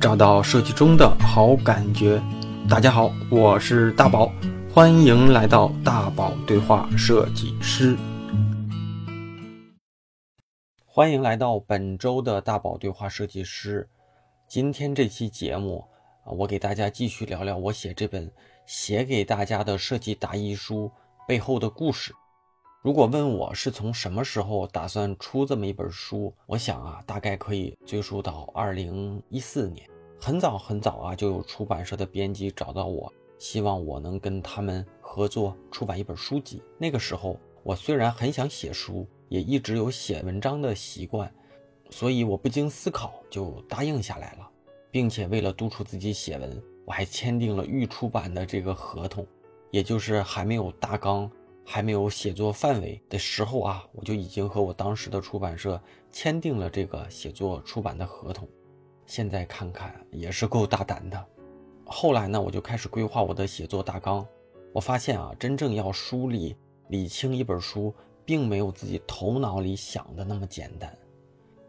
找到设计中的好感觉。大家好，我是大宝，欢迎来到大宝对话设计师。欢迎来到本周的大宝对话设计师。今天这期节目啊，我给大家继续聊聊我写这本写给大家的设计答疑书背后的故事。如果问我是从什么时候打算出这么一本书，我想啊，大概可以追溯到二零一四年，很早很早啊，就有出版社的编辑找到我，希望我能跟他们合作出版一本书籍。那个时候，我虽然很想写书，也一直有写文章的习惯，所以我不经思考就答应下来了，并且为了督促自己写文，我还签订了预出版的这个合同，也就是还没有大纲。还没有写作范围的时候啊，我就已经和我当时的出版社签订了这个写作出版的合同。现在看看也是够大胆的。后来呢，我就开始规划我的写作大纲。我发现啊，真正要梳理、理清一本书，并没有自己头脑里想的那么简单。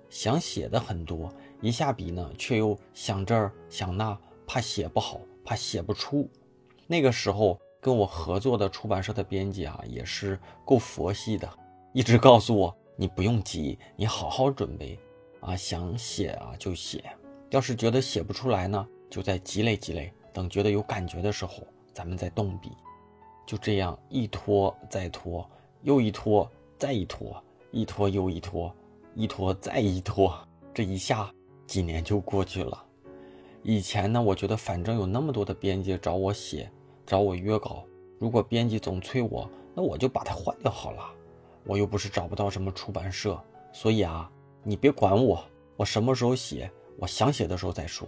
想写的很多，一下笔呢，却又想这儿想那，怕写不好，怕写不出。那个时候。跟我合作的出版社的编辑啊，也是够佛系的，一直告诉我你不用急，你好好准备啊，想写啊就写，要是觉得写不出来呢，就再积累积累，等觉得有感觉的时候，咱们再动笔。就这样一拖再拖，又一拖再一拖，一拖又一拖，一拖再一拖，这一下几年就过去了。以前呢，我觉得反正有那么多的编辑找我写。找我约稿，如果编辑总催我，那我就把它换掉好了。我又不是找不到什么出版社，所以啊，你别管我，我什么时候写，我想写的时候再说。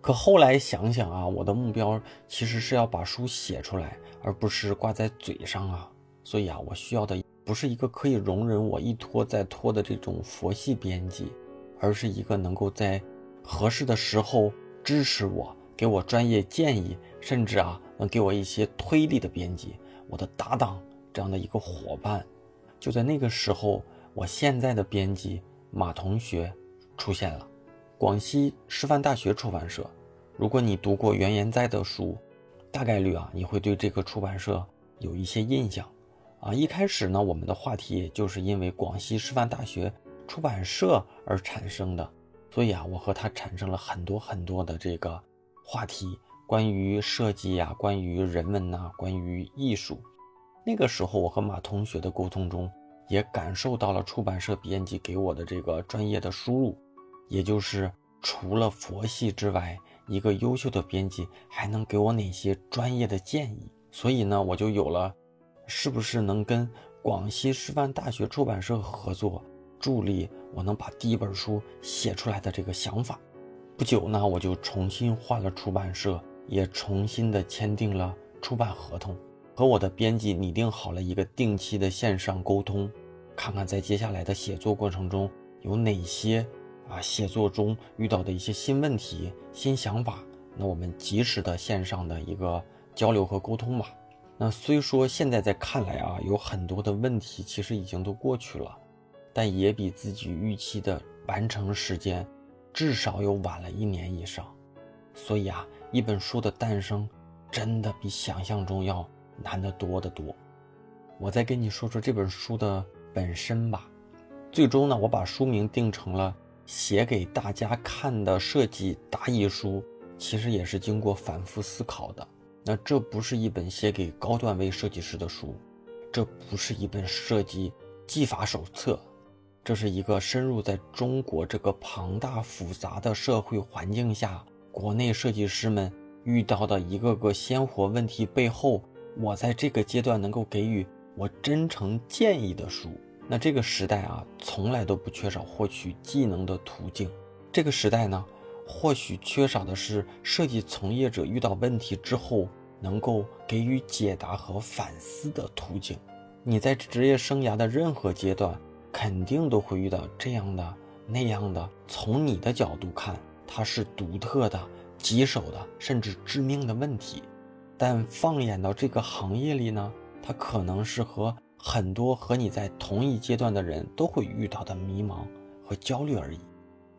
可后来想想啊，我的目标其实是要把书写出来，而不是挂在嘴上啊。所以啊，我需要的不是一个可以容忍我一拖再拖的这种佛系编辑，而是一个能够在合适的时候支持我。给我专业建议，甚至啊能给我一些推力的编辑，我的搭档这样的一个伙伴，就在那个时候，我现在的编辑马同学出现了，广西师范大学出版社。如果你读过袁岩在的书，大概率啊你会对这个出版社有一些印象。啊，一开始呢我们的话题也就是因为广西师范大学出版社而产生的，所以啊我和他产生了很多很多的这个。话题关于设计呀，关于人文呐，关于艺术。那个时候，我和马同学的沟通中，也感受到了出版社编辑给我的这个专业的输入，也就是除了佛系之外，一个优秀的编辑还能给我哪些专业的建议。所以呢，我就有了是不是能跟广西师范大学出版社合作，助力我能把第一本书写出来的这个想法。不久呢，我就重新换了出版社，也重新的签订了出版合同，和我的编辑拟定好了一个定期的线上沟通，看看在接下来的写作过程中有哪些啊写作中遇到的一些新问题、新想法，那我们及时的线上的一个交流和沟通吧。那虽说现在在看来啊，有很多的问题其实已经都过去了，但也比自己预期的完成时间。至少又晚了一年以上，所以啊，一本书的诞生真的比想象中要难得多得多。我再跟你说说这本书的本身吧。最终呢，我把书名定成了写给大家看的设计答疑书，其实也是经过反复思考的。那这不是一本写给高段位设计师的书，这不是一本设计技法手册。这是一个深入在中国这个庞大复杂的社会环境下，国内设计师们遇到的一个个鲜活问题背后，我在这个阶段能够给予我真诚建议的书。那这个时代啊，从来都不缺少获取技能的途径。这个时代呢，或许缺少的是设计从业者遇到问题之后能够给予解答和反思的途径。你在职业生涯的任何阶段。肯定都会遇到这样的、那样的。从你的角度看，它是独特的、棘手的，甚至致命的问题。但放眼到这个行业里呢，它可能是和很多和你在同一阶段的人都会遇到的迷茫和焦虑而已。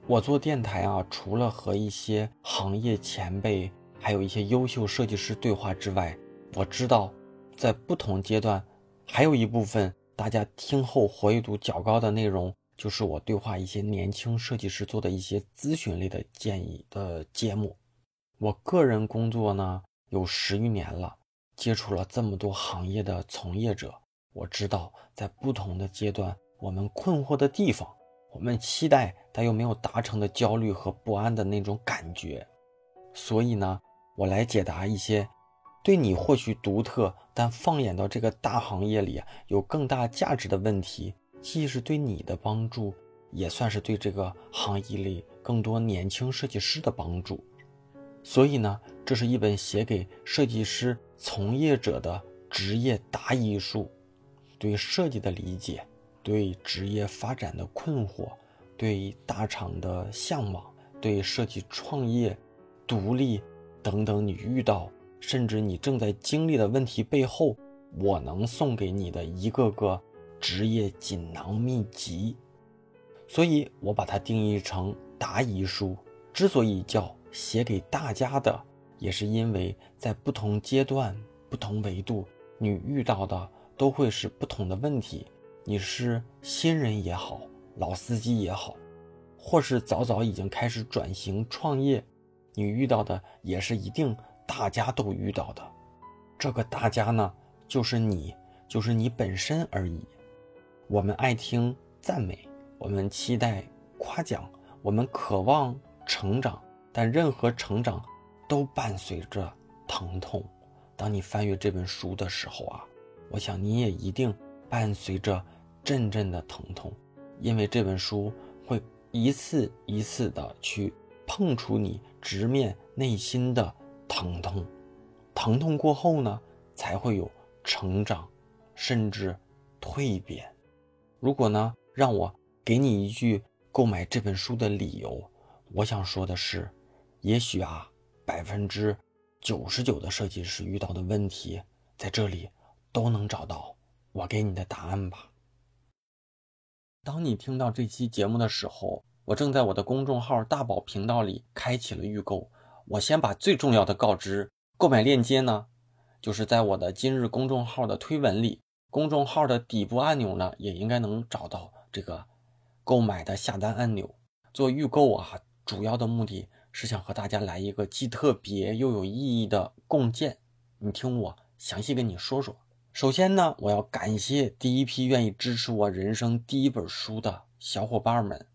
我做电台啊，除了和一些行业前辈，还有一些优秀设计师对话之外，我知道，在不同阶段，还有一部分大家听后活跃度较高的内容，就是我对话一些年轻设计师做的一些咨询类的建议的节目。我个人工作呢有十余年了，接触了这么多行业的从业者，我知道在不同的阶段，我们困惑的地方。我们期待但又没有达成的焦虑和不安的那种感觉，所以呢，我来解答一些对你或许独特，但放眼到这个大行业里有更大价值的问题，既是对你的帮助，也算是对这个行业里更多年轻设计师的帮助。所以呢，这是一本写给设计师从业者的职业答疑书，对设计的理解。对职业发展的困惑，对大厂的向往，对设计创业、独立等等，你遇到甚至你正在经历的问题背后，我能送给你的一个个职业锦囊秘籍。所以我把它定义成答疑书。之所以叫写给大家的，也是因为在不同阶段、不同维度，你遇到的都会是不同的问题。你是新人也好，老司机也好，或是早早已经开始转型创业，你遇到的也是一定大家都遇到的。这个大家呢，就是你，就是你本身而已。我们爱听赞美，我们期待夸奖，我们渴望成长，但任何成长都伴随着疼痛。当你翻阅这本书的时候啊，我想你也一定伴随着。阵阵的疼痛，因为这本书会一次一次的去碰触你直面内心的疼痛，疼痛过后呢，才会有成长，甚至蜕变。如果呢，让我给你一句购买这本书的理由，我想说的是，也许啊，百分之九十九的设计师遇到的问题，在这里都能找到我给你的答案吧。当你听到这期节目的时候，我正在我的公众号大宝频道里开启了预购。我先把最重要的告知：购买链接呢，就是在我的今日公众号的推文里，公众号的底部按钮呢，也应该能找到这个购买的下单按钮。做预购啊，主要的目的是想和大家来一个既特别又有意义的共建。你听我详细跟你说说。首先呢，我要感谢第一批愿意支持我人生第一本书的小伙伴们。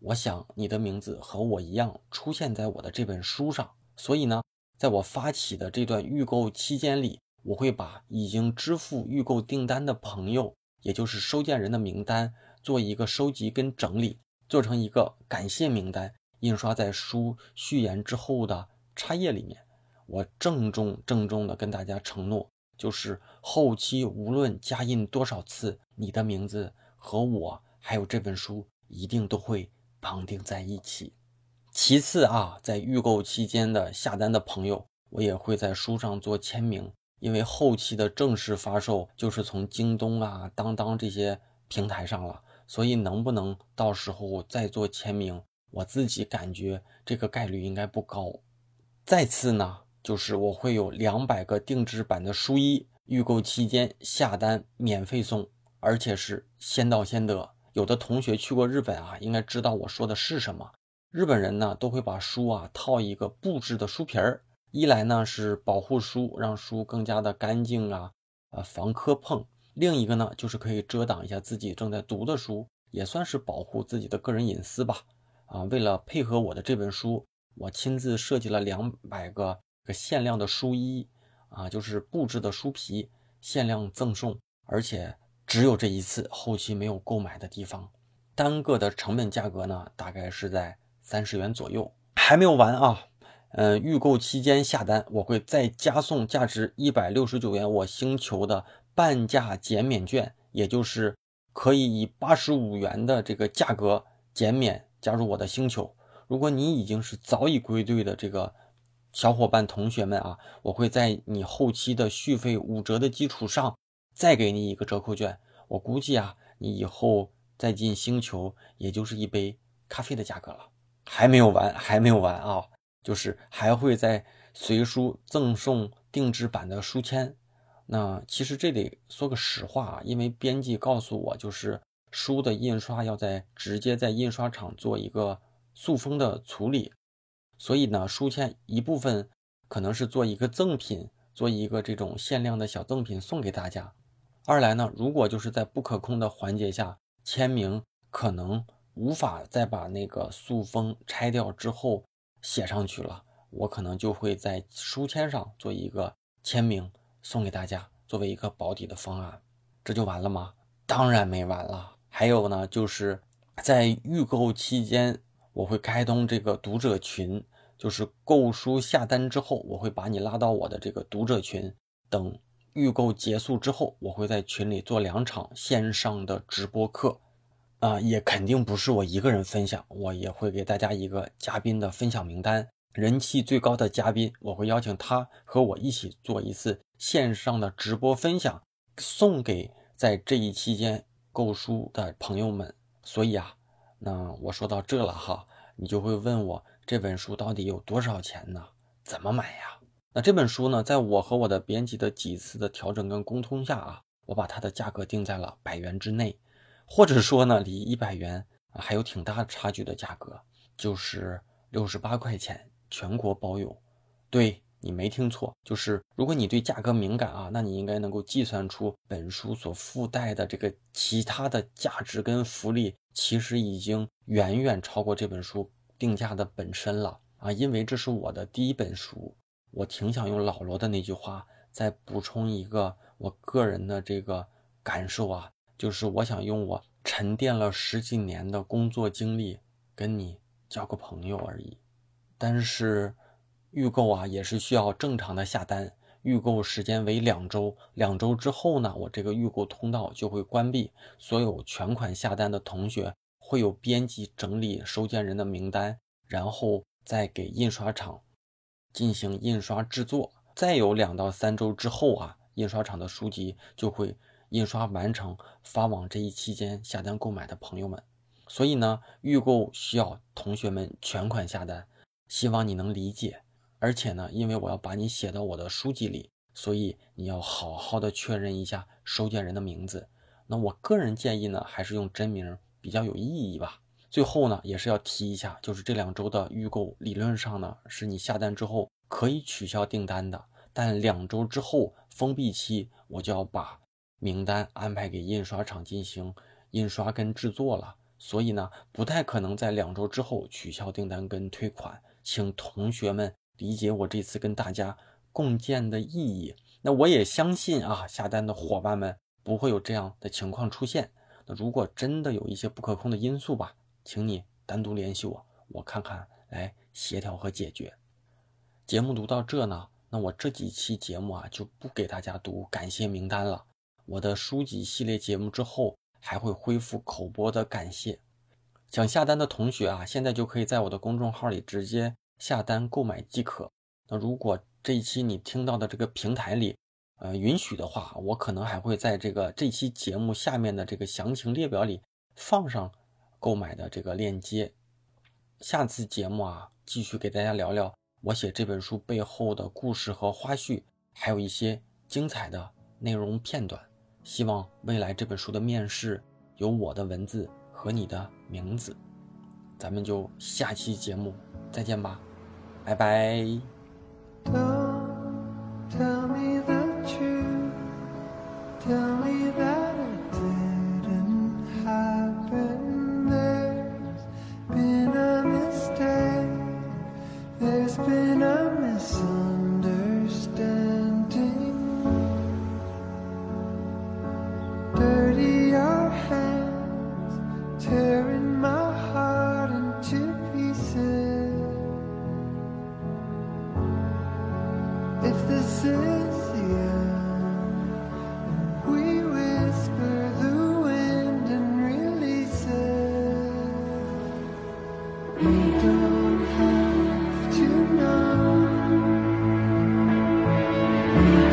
我想你的名字和我一样出现在我的这本书上，所以呢，在我发起的这段预购期间里，我会把已经支付预购订单的朋友，也就是收件人的名单，做一个收集跟整理，做成一个感谢名单，印刷在书序言之后的插页里面。我郑重郑重的跟大家承诺。就是后期无论加印多少次，你的名字和我还有这本书一定都会绑定在一起。其次啊，在预购期间的下单的朋友，我也会在书上做签名，因为后期的正式发售就是从京东啊、当当这些平台上了，所以能不能到时候再做签名，我自己感觉这个概率应该不高。再次呢。就是我会有两百个定制版的书衣，预购期间下单免费送，而且是先到先得。有的同学去过日本啊，应该知道我说的是什么。日本人呢都会把书啊套一个布制的书皮儿，一来呢是保护书，让书更加的干净啊，呃防磕碰；另一个呢就是可以遮挡一下自己正在读的书，也算是保护自己的个人隐私吧。啊，为了配合我的这本书，我亲自设计了两百个。个限量的书衣啊，就是布制的书皮，限量赠送，而且只有这一次，后期没有购买的地方。单个的成本价格呢，大概是在三十元左右。还没有完啊，嗯，预购期间下单，我会再加送价值一百六十九元我星球的半价减免券，也就是可以以八十五元的这个价格减免加入我的星球。如果你已经是早已归队的这个。小伙伴、同学们啊，我会在你后期的续费五折的基础上，再给你一个折扣券。我估计啊，你以后再进星球，也就是一杯咖啡的价格了。还没有完，还没有完啊！就是还会在随书赠送定制版的书签。那其实这得说个实话啊，因为编辑告诉我，就是书的印刷要在直接在印刷厂做一个塑封的处理，所以呢，书签一部分可能是做一个赠品，做一个这种限量的小赠品送给大家。二来呢，如果就是在不可控的环节下签名，可能无法再把那个塑封拆掉之后写上去了，我可能就会在书签上做一个签名送给大家，作为一个保底的方案。这就完了吗？当然没完了。还有呢，就是在预购期间，我会开通这个读者群，就是购书下单之后，我会把你拉到我的这个读者群。等预购结束之后，我会在群里做两场线上的直播课。啊，也肯定不是我一个人分享，我也会给大家一个嘉宾的分享名单，人气最高的嘉宾，我会邀请他和我一起做一次线上的直播分享，送给在这一期间购书的朋友们。所以啊，那我说到这了哈，你就会问我这本书到底有多少钱呢？怎么买呀？那这本书呢，在我和我的编辑的几次的调整跟沟通下啊，我把它的价格定在了百元之内。或者说呢，离一百元还有挺大差距的价格，就是六十八块钱，全国包邮。对你没听错，就是如果你对价格敏感啊，那你应该能够计算出本书所附带的这个其他的价值跟福利，其实已经远远超过这本书定价的本身了啊！因为这是我的第一本书，我挺想用老罗的那句话再补充一个我个人的这个感受啊。就是我想用我沉淀了十几年的工作经历跟你交个朋友而已，但是预购啊也是需要正常的下单，预购时间为两周，两周之后呢，我这个预购通道就会关闭，所有全款下单的同学会有编辑整理收件人的名单，然后再给印刷厂进行印刷制作，再有两到三周之后啊，印刷厂的书籍就会。印刷完成发往这一期间下单购买的朋友们，所以呢，预购需要同学们全款下单，希望你能理解。而且呢，因为我要把你写到我的书籍里，所以你要好好的确认一下收件人的名字。那我个人建议呢，还是用真名比较有意义吧。最后呢，也是要提一下，就是这两周的预购，理论上呢，是你下单之后可以取消订单的，但两周之后封闭期，我就要把。名单安排给印刷厂进行印刷跟制作了，所以呢，不太可能在两周之后取消订单跟退款，请同学们理解我这次跟大家共建的意义。那我也相信啊，下单的伙伴们不会有这样的情况出现。那如果真的有一些不可控的因素吧，请你单独联系我，我看看来协调和解决。节目读到这呢，那我这几期节目啊就不给大家读感谢名单了。我的书籍系列节目之后还会恢复口播的感谢，想下单的同学啊，现在就可以在我的公众号里直接下单购买即可。那如果这一期你听到的这个平台里，呃，允许的话，我可能还会在这个这期节目下面的这个详情列表里放上购买的这个链接。下次节目啊，继续给大家聊聊我写这本书背后的故事和花絮，还有一些精彩的内容片段。希望未来这本书的面世有我的文字和你的名字，咱们就下期节目再见吧，拜拜。Don't tell me the truth. tell me that you.